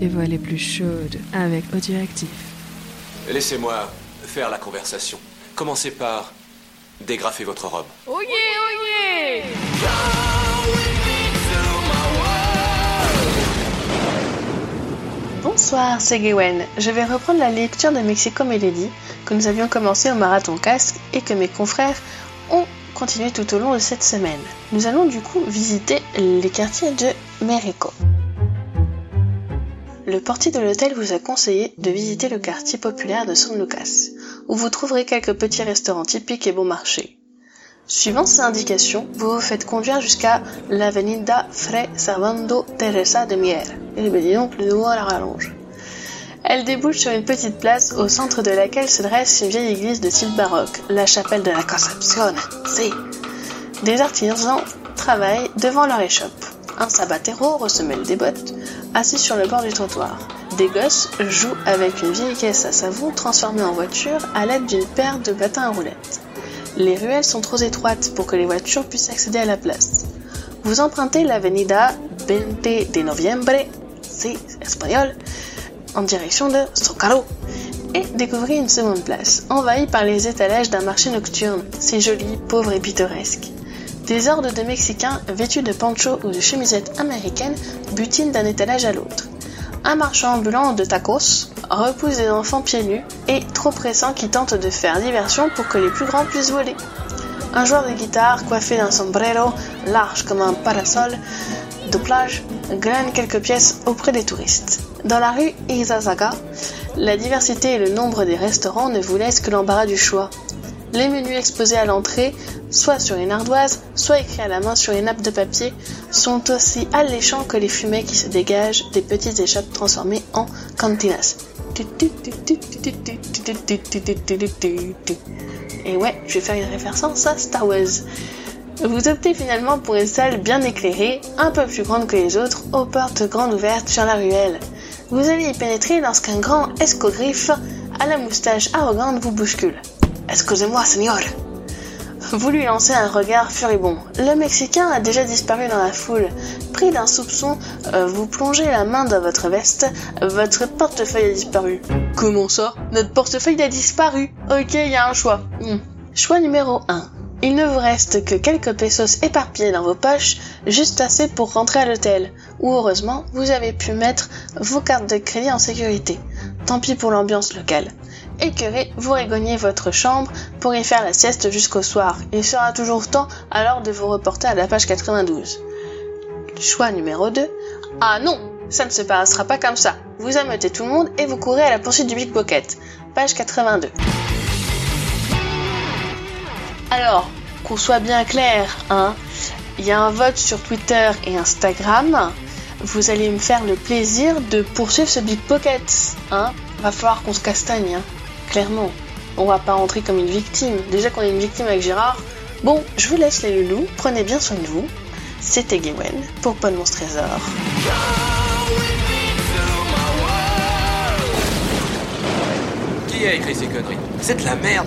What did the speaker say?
et voix les plus chaudes avec Audioactif. Laissez-moi faire la conversation. Commencez par dégrafer votre robe. Oh yeah, oh Bonsoir, c'est Gwen. Je vais reprendre la lecture de Mexico Melody que nous avions commencé au Marathon Casque et que mes confrères ont continué tout au long de cette semaine. Nous allons du coup visiter les quartiers de Mexico. Le portier de l'hôtel vous a conseillé de visiter le quartier populaire de San Lucas, où vous trouverez quelques petits restaurants typiques et bon marché. Suivant ces indications, vous vous faites conduire jusqu'à l'Avenida Fray Servando Teresa de Mier. Et bien dis donc, le nouveau à la rallonge. Elle débouche sur une petite place au centre de laquelle se dresse une vieille église de style baroque, la chapelle de la Concepción. Si. Des artisans travaillent devant leur échoppe. Un sabatero ressemelle des bottes, assis sur le bord du trottoir. Des gosses jouent avec une vieille caisse à savon transformée en voiture à l'aide d'une paire de patins à roulettes. Les ruelles sont trop étroites pour que les voitures puissent accéder à la place. Vous empruntez l'avenida 20 de Noviembre, si espagnol, en direction de Zocalo et découvrez une seconde place, envahie par les étalages d'un marché nocturne, si joli, pauvre et pittoresque. Des hordes de Mexicains vêtus de ponchos ou de chemisettes américaines butinent d'un étalage à l'autre. Un marchand ambulant de tacos repousse des enfants pieds nus et trop pressants qui tentent de faire diversion pour que les plus grands puissent voler. Un joueur de guitare coiffé d'un sombrero large comme un parasol de plage glane quelques pièces auprès des touristes. Dans la rue Izazaga, la diversité et le nombre des restaurants ne vous laissent que l'embarras du choix. Les menus exposés à l'entrée, soit sur une ardoise, soit écrits à la main sur une nappe de papier, sont aussi alléchants que les fumées qui se dégagent des petites échoppes transformées en cantinas. Et ouais, je vais faire une référence à Star Wars. Vous optez finalement pour une salle bien éclairée, un peu plus grande que les autres, aux portes grandes ouvertes sur la ruelle. Vous allez y pénétrer lorsqu'un grand escogriffe à la moustache arrogante vous bouscule. Excusez-moi, señor. Vous lui lancez un regard furibond. Le Mexicain a déjà disparu dans la foule. Pris d'un soupçon, euh, vous plongez la main dans votre veste. Votre portefeuille a disparu. Comment ça? Notre portefeuille a disparu. Ok, il y a un choix. Hmm. Choix numéro 1. Il ne vous reste que quelques pesos éparpillés dans vos poches, juste assez pour rentrer à l'hôtel, où heureusement vous avez pu mettre vos cartes de crédit en sécurité. Tant pis pour l'ambiance locale. Écœuré, vous régagnez votre chambre pour y faire la sieste jusqu'au soir. Il sera toujours temps alors de vous reporter à la page 92. Choix numéro 2. Ah non, ça ne se passera pas comme ça. Vous ameutez tout le monde et vous courez à la poursuite du pickpocket. Page 82. Alors, qu'on soit bien clair, hein, il y a un vote sur Twitter et Instagram. Vous allez me faire le plaisir de poursuivre ce Big Pocket, hein. Va falloir qu'on se castagne, hein. Clairement. On va pas rentrer comme une victime. Déjà qu'on est une victime avec Gérard. Bon, je vous laisse les loulous. Prenez bien soin de vous. C'était Gwen pour Pas de Monstre Trésor. Qui a écrit ces conneries? C'est de la merde